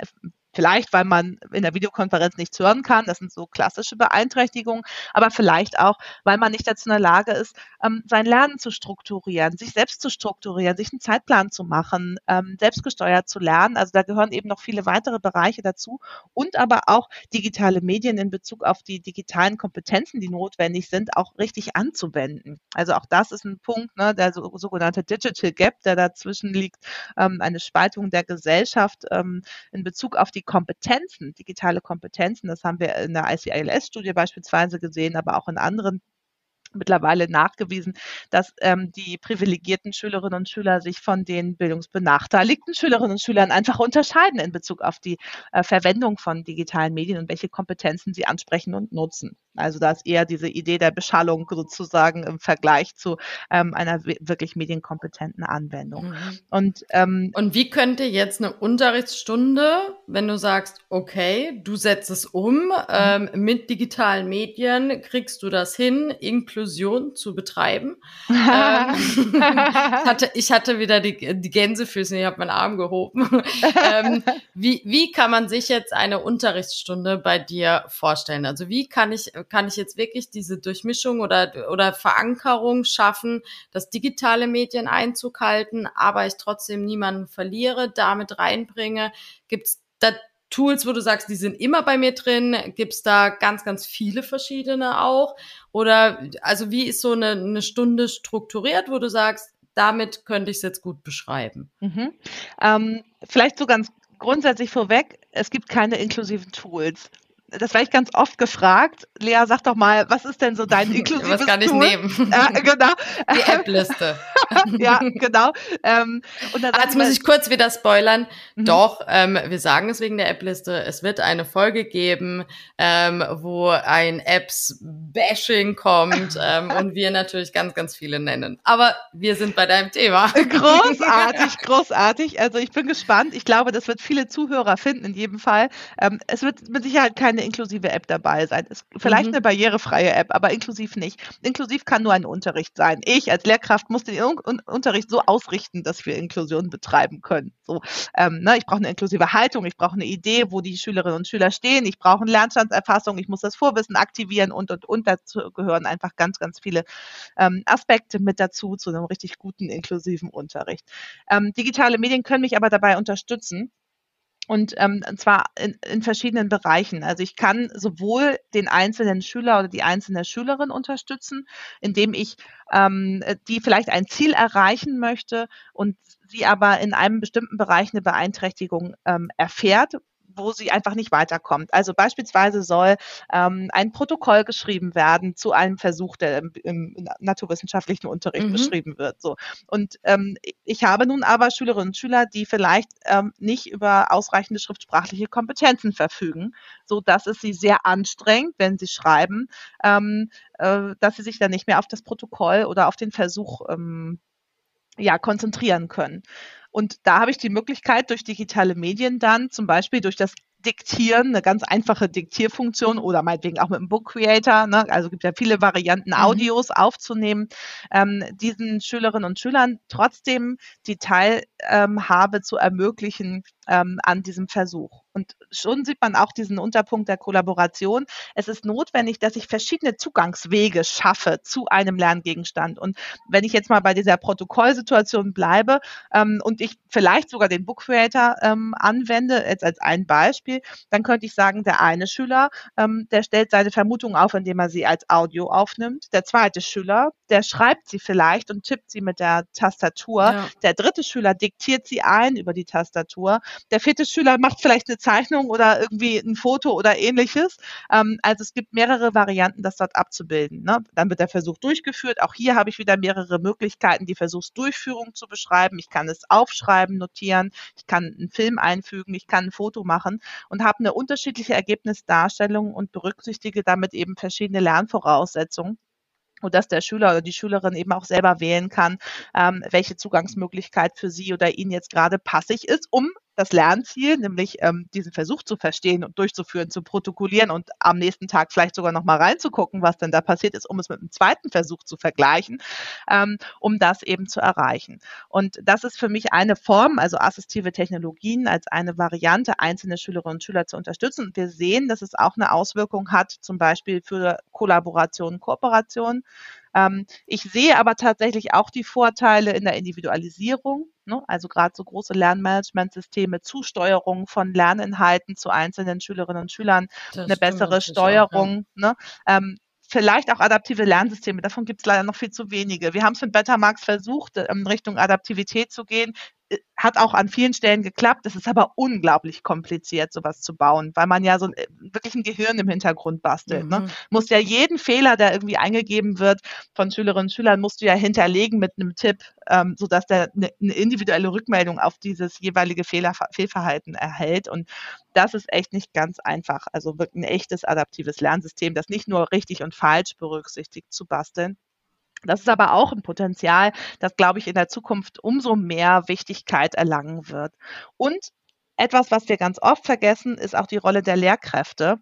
Vielleicht, weil man in der Videokonferenz nichts hören kann. Das sind so klassische Beeinträchtigungen. Aber vielleicht auch, weil man nicht dazu in der Lage ist, ähm, sein Lernen zu strukturieren, sich selbst zu strukturieren, sich einen Zeitplan zu machen, ähm, selbstgesteuert zu lernen. Also da gehören eben noch viele weitere Bereiche dazu. Und aber auch digitale Medien in Bezug auf die digitalen Kompetenzen, die notwendig sind, auch richtig anzuwenden. Also auch das ist ein Punkt, ne, der so, sogenannte Digital Gap, der dazwischen liegt, ähm, eine Spaltung der Gesellschaft in Bezug auf die Kompetenzen, digitale Kompetenzen, das haben wir in der ICILS-Studie beispielsweise gesehen, aber auch in anderen mittlerweile nachgewiesen, dass ähm, die privilegierten Schülerinnen und Schüler sich von den bildungsbenachteiligten Schülerinnen und Schülern einfach unterscheiden in Bezug auf die äh, Verwendung von digitalen Medien und welche Kompetenzen sie ansprechen und nutzen. Also da ist eher diese Idee der Beschallung sozusagen im Vergleich zu ähm, einer wirklich medienkompetenten Anwendung. Mhm. Und, ähm, und wie könnte jetzt eine Unterrichtsstunde, wenn du sagst, okay, du setzt es um, mhm. ähm, mit digitalen Medien kriegst du das hin, Inklusion zu betreiben? (laughs) ähm, (laughs) ich, hatte, ich hatte wieder die, die Gänsefüße, ich habe meinen Arm gehoben. (laughs) ähm, wie, wie kann man sich jetzt eine Unterrichtsstunde bei dir vorstellen? Also wie kann ich kann ich jetzt wirklich diese Durchmischung oder, oder Verankerung schaffen, dass digitale Medien Einzug halten, aber ich trotzdem niemanden verliere, damit reinbringe? Gibt es da Tools, wo du sagst, die sind immer bei mir drin? Gibt es da ganz, ganz viele verschiedene auch? Oder also wie ist so eine, eine Stunde strukturiert, wo du sagst, damit könnte ich es jetzt gut beschreiben? Mhm. Ähm, vielleicht so ganz grundsätzlich vorweg, es gibt keine inklusiven Tools das werde ich ganz oft gefragt. Lea, sag doch mal, was ist denn so dein (laughs) inklusives Was kann ich Tool? nehmen? (laughs) Ja, genau. Die App-Liste. (laughs) ja, genau. Ähm, und dann ah, Jetzt muss ich kurz wieder spoilern. Mhm. Doch, ähm, wir sagen es wegen der App-Liste. Es wird eine Folge geben, ähm, wo ein Apps-Bashing kommt ähm, und wir natürlich ganz, ganz viele nennen. Aber wir sind bei deinem Thema. Großartig, großartig. Also ich bin gespannt. Ich glaube, das wird viele Zuhörer finden in jedem Fall. Ähm, es wird mit Sicherheit keine inklusive App dabei sein. Es, vielleicht mhm. eine barrierefreie App, aber inklusiv nicht. Inklusiv kann nur ein Unterricht sein. Ich als Lehrkraft muss den Un Unterricht so ausrichten, dass wir Inklusion betreiben können. So, ähm, ne, ich brauche eine inklusive Haltung, ich brauche eine Idee, wo die Schülerinnen und Schüler stehen, ich brauche eine Lernstandserfassung, ich muss das Vorwissen aktivieren und und und dazu gehören einfach ganz, ganz viele ähm, Aspekte mit dazu zu einem richtig guten inklusiven Unterricht. Ähm, digitale Medien können mich aber dabei unterstützen und ähm, zwar in, in verschiedenen Bereichen. Also ich kann sowohl den einzelnen Schüler oder die einzelne Schülerin unterstützen, indem ich ähm, die vielleicht ein Ziel erreichen möchte und sie aber in einem bestimmten Bereich eine Beeinträchtigung ähm, erfährt, wo sie einfach nicht weiterkommt. Also beispielsweise soll ähm, ein Protokoll geschrieben werden zu einem Versuch, der im, im naturwissenschaftlichen Unterricht mhm. beschrieben wird. So. Und ähm, ich habe nun aber Schülerinnen und Schüler, die vielleicht ähm, nicht über ausreichende schriftsprachliche Kompetenzen verfügen, so dass es sie sehr anstrengt, wenn sie schreiben, ähm, äh, dass sie sich dann nicht mehr auf das Protokoll oder auf den Versuch ähm, ja, konzentrieren können. Und da habe ich die Möglichkeit, durch digitale Medien dann, zum Beispiel durch das Diktieren, eine ganz einfache Diktierfunktion oder meinetwegen auch mit einem Book Creator, ne? also gibt ja viele Varianten, mhm. Audios mhm. aufzunehmen, ähm, diesen Schülerinnen und Schülern trotzdem die Teilhabe ähm, zu ermöglichen ähm, an diesem Versuch. Und schon sieht man auch diesen Unterpunkt der Kollaboration. Es ist notwendig, dass ich verschiedene Zugangswege schaffe zu einem Lerngegenstand. Und wenn ich jetzt mal bei dieser Protokollsituation bleibe ähm, und ich vielleicht sogar den Book Creator ähm, anwende, jetzt als ein Beispiel, dann könnte ich sagen, der eine Schüler, ähm, der stellt seine Vermutung auf, indem er sie als Audio aufnimmt. Der zweite Schüler, der schreibt sie vielleicht und tippt sie mit der Tastatur. Ja. Der dritte Schüler diktiert sie ein über die Tastatur. Der vierte Schüler macht vielleicht eine Zeichnung oder irgendwie ein Foto oder ähnliches. Ähm, also es gibt mehrere Varianten, das dort abzubilden. Ne? Dann wird der Versuch durchgeführt. Auch hier habe ich wieder mehrere Möglichkeiten, die Versuchsdurchführung zu beschreiben. Ich kann es aufschreiben, notieren, ich kann einen Film einfügen, ich kann ein Foto machen und habe eine unterschiedliche Ergebnisdarstellung und berücksichtige damit eben verschiedene Lernvoraussetzungen und dass der Schüler oder die Schülerin eben auch selber wählen kann, ähm, welche Zugangsmöglichkeit für sie oder ihn jetzt gerade passig ist, um das Lernziel, nämlich ähm, diesen Versuch zu verstehen und durchzuführen, zu protokollieren und am nächsten Tag vielleicht sogar nochmal reinzugucken, was denn da passiert ist, um es mit dem zweiten Versuch zu vergleichen, ähm, um das eben zu erreichen. Und das ist für mich eine Form, also assistive Technologien als eine Variante, einzelne Schülerinnen und Schüler zu unterstützen. Und wir sehen, dass es auch eine Auswirkung hat, zum Beispiel für Kollaboration, Kooperation. Ähm, ich sehe aber tatsächlich auch die Vorteile in der Individualisierung. Ne? Also gerade so große Lernmanagementsysteme, Zusteuerung von Lerninhalten zu einzelnen Schülerinnen und Schülern, das eine bessere Steuerung. Auch, ja. ne? ähm, vielleicht auch adaptive Lernsysteme. Davon gibt es leider noch viel zu wenige. Wir haben es mit Betamax versucht, in Richtung Adaptivität zu gehen äh, hat auch an vielen Stellen geklappt. Es ist aber unglaublich kompliziert, sowas zu bauen, weil man ja so äh, wirklich ein Gehirn im Hintergrund bastelt. Ne? Mhm. Ne? Muss ja jeden Fehler, der irgendwie eingegeben wird von Schülerinnen und Schülern, musst du ja hinterlegen mit einem Tipp, ähm, sodass der eine, eine individuelle Rückmeldung auf dieses jeweilige Fehler, Fehlverhalten erhält. Und das ist echt nicht ganz einfach. Also wirklich ein echtes adaptives Lernsystem, das nicht nur richtig und falsch berücksichtigt zu basteln. Das ist aber auch ein Potenzial, das, glaube ich, in der Zukunft umso mehr Wichtigkeit erlangen wird. Und etwas, was wir ganz oft vergessen, ist auch die Rolle der Lehrkräfte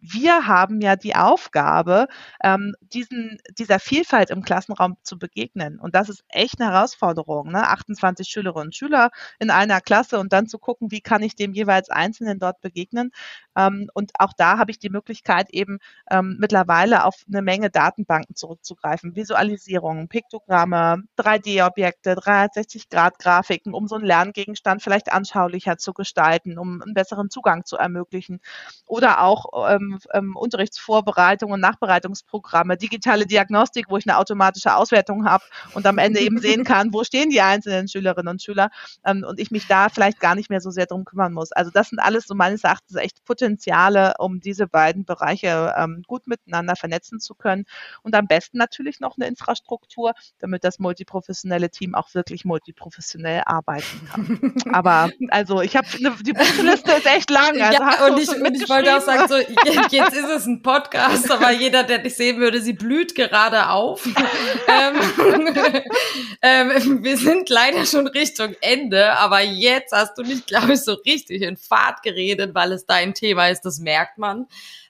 wir haben ja die Aufgabe, ähm, diesen, dieser Vielfalt im Klassenraum zu begegnen. Und das ist echt eine Herausforderung. Ne? 28 Schülerinnen und Schüler in einer Klasse und dann zu gucken, wie kann ich dem jeweils Einzelnen dort begegnen. Ähm, und auch da habe ich die Möglichkeit, eben ähm, mittlerweile auf eine Menge Datenbanken zurückzugreifen. Visualisierungen, Piktogramme, 3D-Objekte, 360-Grad-Grafiken, um so einen Lerngegenstand vielleicht anschaulicher zu gestalten, um einen besseren Zugang zu ermöglichen. Oder auch ähm, ähm, Unterrichtsvorbereitung und Nachbereitungsprogramme, digitale Diagnostik, wo ich eine automatische Auswertung habe und am Ende eben sehen kann, wo stehen die einzelnen Schülerinnen und Schüler ähm, und ich mich da vielleicht gar nicht mehr so sehr drum kümmern muss. Also das sind alles so meines Erachtens echt Potenziale, um diese beiden Bereiche ähm, gut miteinander vernetzen zu können und am besten natürlich noch eine Infrastruktur, damit das multiprofessionelle Team auch wirklich multiprofessionell arbeiten kann. (laughs) Aber also ich habe ne, die Liste ist echt lang. Also ja, und ich, und ich wollte auch sagen, so (laughs) jetzt ist es ein Podcast, aber jeder, der dich sehen würde, sie blüht gerade auf. (laughs) ähm, (laughs) ähm, wir sind leider schon Richtung Ende, aber jetzt hast du nicht, glaube ich, so richtig in Fahrt geredet, weil es dein Thema ist, das merkt man.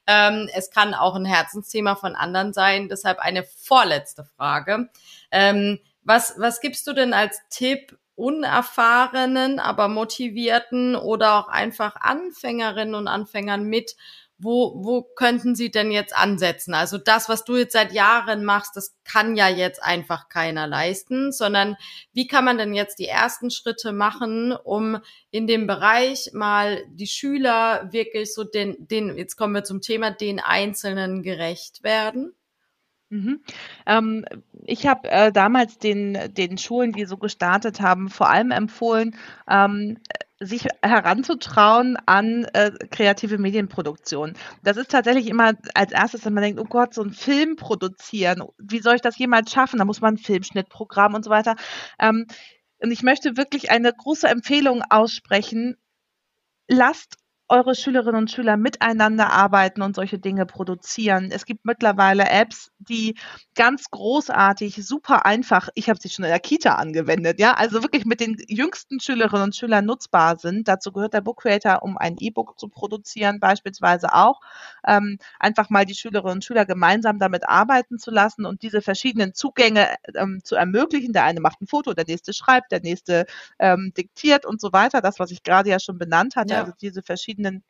Ähm, es kann auch ein Herzensthema von anderen sein. Deshalb eine vorletzte Frage. Ähm, was, was gibst du denn als Tipp unerfahrenen, aber motivierten oder auch einfach Anfängerinnen und Anfängern mit, wo, wo könnten Sie denn jetzt ansetzen? Also das, was du jetzt seit Jahren machst, das kann ja jetzt einfach keiner leisten, sondern wie kann man denn jetzt die ersten Schritte machen, um in dem Bereich mal die Schüler wirklich so den, den, jetzt kommen wir zum Thema, den Einzelnen gerecht werden? Mhm. Ähm, ich habe äh, damals den, den Schulen, die so gestartet haben, vor allem empfohlen, ähm, sich heranzutrauen an äh, kreative Medienproduktion. Das ist tatsächlich immer als erstes, wenn man denkt, oh Gott, so ein Film produzieren, wie soll ich das jemals schaffen? Da muss man ein Filmschnittprogramm und so weiter. Ähm, und ich möchte wirklich eine große Empfehlung aussprechen. Lasst eure Schülerinnen und Schüler miteinander arbeiten und solche Dinge produzieren. Es gibt mittlerweile Apps, die ganz großartig, super einfach, ich habe sie schon in der Kita angewendet, ja, also wirklich mit den jüngsten Schülerinnen und Schülern nutzbar sind. Dazu gehört der Book Creator, um ein E-Book zu produzieren, beispielsweise auch. Ähm, einfach mal die Schülerinnen und Schüler gemeinsam damit arbeiten zu lassen und diese verschiedenen Zugänge ähm, zu ermöglichen. Der eine macht ein Foto, der nächste schreibt, der nächste ähm, diktiert und so weiter. Das, was ich gerade ja schon benannt hatte, ja. also diese verschiedenen verschiedenen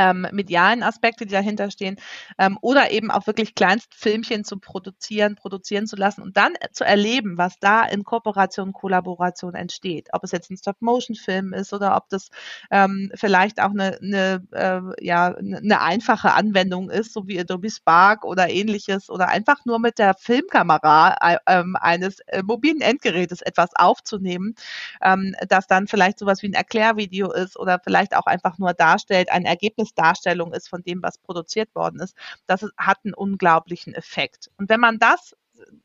ähm, medialen Aspekte, die dahinter stehen, ähm, oder eben auch wirklich Kleinstfilmchen zu produzieren, produzieren zu lassen und dann zu erleben, was da in Kooperation, Kollaboration entsteht. Ob es jetzt ein Stop-Motion-Film ist oder ob das ähm, vielleicht auch eine, eine, äh, ja, eine einfache Anwendung ist, so wie Adobe Spark oder ähnliches, oder einfach nur mit der Filmkamera äh, ähm, eines äh, mobilen Endgerätes etwas aufzunehmen, ähm, das dann vielleicht sowas wie ein Erklärvideo ist oder vielleicht auch einfach nur darstellt, ein Ergebnis Ergebnisdarstellung ist von dem, was produziert worden ist, das hat einen unglaublichen Effekt. Und wenn man das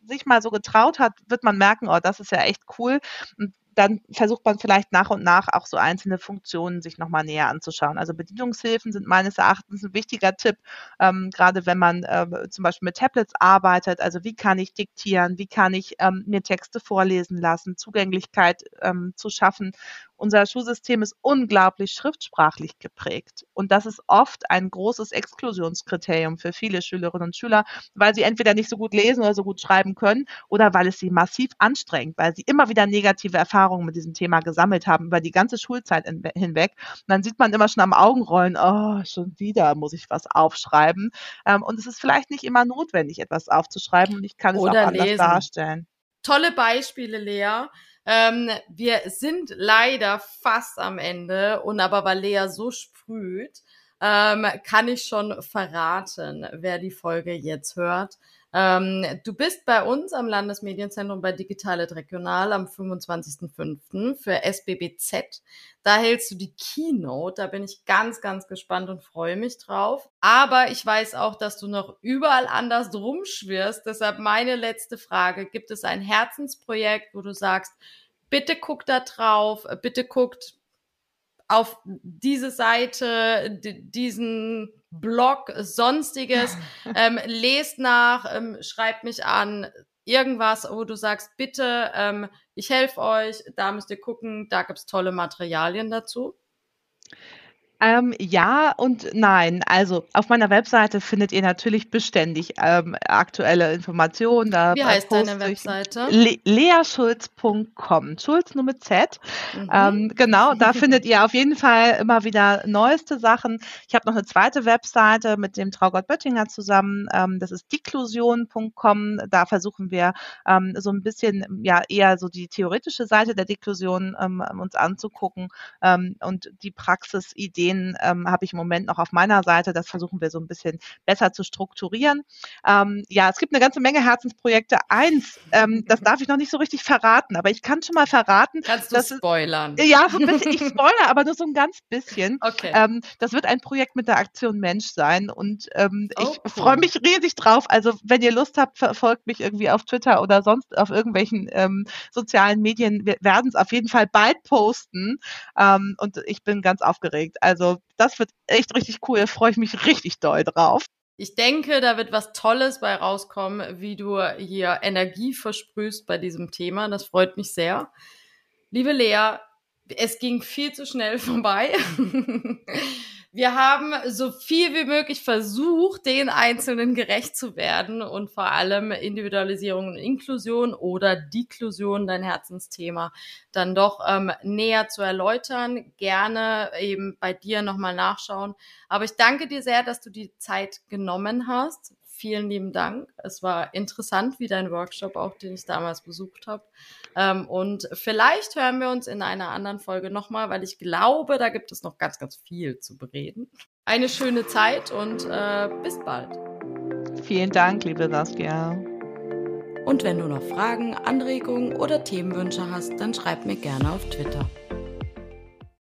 sich mal so getraut hat, wird man merken, oh, das ist ja echt cool. Und dann versucht man vielleicht nach und nach auch so einzelne Funktionen sich nochmal näher anzuschauen. Also Bedienungshilfen sind meines Erachtens ein wichtiger Tipp, ähm, gerade wenn man äh, zum Beispiel mit Tablets arbeitet. Also wie kann ich diktieren, wie kann ich ähm, mir Texte vorlesen lassen, Zugänglichkeit ähm, zu schaffen unser Schulsystem ist unglaublich schriftsprachlich geprägt. Und das ist oft ein großes Exklusionskriterium für viele Schülerinnen und Schüler, weil sie entweder nicht so gut lesen oder so gut schreiben können oder weil es sie massiv anstrengt, weil sie immer wieder negative Erfahrungen mit diesem Thema gesammelt haben über die ganze Schulzeit hinweg. Und dann sieht man immer schon am Augenrollen, oh, schon wieder muss ich was aufschreiben. Ähm, und es ist vielleicht nicht immer notwendig, etwas aufzuschreiben und ich kann es oder auch anders lesen. darstellen. Tolle Beispiele, Lea. Ähm, wir sind leider fast am Ende und aber weil Lea so sprüht, ähm, kann ich schon verraten, wer die Folge jetzt hört. Ähm, du bist bei uns am Landesmedienzentrum bei Digitale Regional am 25.05. für SBBZ. Da hältst du die Keynote. Da bin ich ganz, ganz gespannt und freue mich drauf. Aber ich weiß auch, dass du noch überall anders rumschwirrst. Deshalb meine letzte Frage. Gibt es ein Herzensprojekt, wo du sagst, bitte guckt da drauf, bitte guckt auf diese Seite, diesen Blog, sonstiges, (laughs) ähm, lest nach, ähm, schreibt mich an, irgendwas, wo du sagst, bitte, ähm, ich helfe euch, da müsst ihr gucken, da gibt's tolle Materialien dazu. Ähm, ja und nein. Also auf meiner Webseite findet ihr natürlich beständig ähm, aktuelle Informationen. Da Wie heißt deine Webseite? Le leaschulz.com. Schulz nur mit Z. Mhm. Ähm, genau, da findet ihr auf jeden Fall immer wieder neueste Sachen. Ich habe noch eine zweite Webseite mit dem Traugott Böttinger zusammen. Ähm, das ist diklusion.com. Da versuchen wir ähm, so ein bisschen ja eher so die theoretische Seite der Diklusion ähm, uns anzugucken und die Praxisideen Ideen ähm, habe ich im Moment noch auf meiner Seite. Das versuchen wir so ein bisschen besser zu strukturieren. Ähm, ja, es gibt eine ganze Menge Herzensprojekte. Eins, ähm, das darf ich noch nicht so richtig verraten, aber ich kann schon mal verraten. Kannst du spoilern? ja, so ein bisschen. Ich spoilere, aber nur so ein ganz bisschen. Okay. Ähm, das wird ein Projekt mit der Aktion Mensch sein und ähm, oh, ich cool. freue mich riesig drauf. Also wenn ihr Lust habt, verfolgt mich irgendwie auf Twitter oder sonst auf irgendwelchen ähm, sozialen Medien. Wir werden es auf jeden Fall bald posten ähm, und ich bin ganz aufgeregt. Also also das wird echt richtig cool. Da freue ich mich richtig doll drauf. Ich denke, da wird was Tolles bei rauskommen, wie du hier Energie versprühst bei diesem Thema. Das freut mich sehr. Liebe Lea, es ging viel zu schnell (laughs) vorbei. Wir haben so viel wie möglich versucht, den Einzelnen gerecht zu werden und vor allem Individualisierung und Inklusion oder Deklusion, dein Herzensthema, dann doch ähm, näher zu erläutern. Gerne eben bei dir nochmal nachschauen. Aber ich danke dir sehr, dass du die Zeit genommen hast vielen lieben Dank. Es war interessant, wie dein Workshop auch, den ich damals besucht habe. Ähm, und vielleicht hören wir uns in einer anderen Folge nochmal, weil ich glaube, da gibt es noch ganz, ganz viel zu bereden. Eine schöne Zeit und äh, bis bald. Vielen Dank, liebe Saskia. Und wenn du noch Fragen, Anregungen oder Themenwünsche hast, dann schreib mir gerne auf Twitter.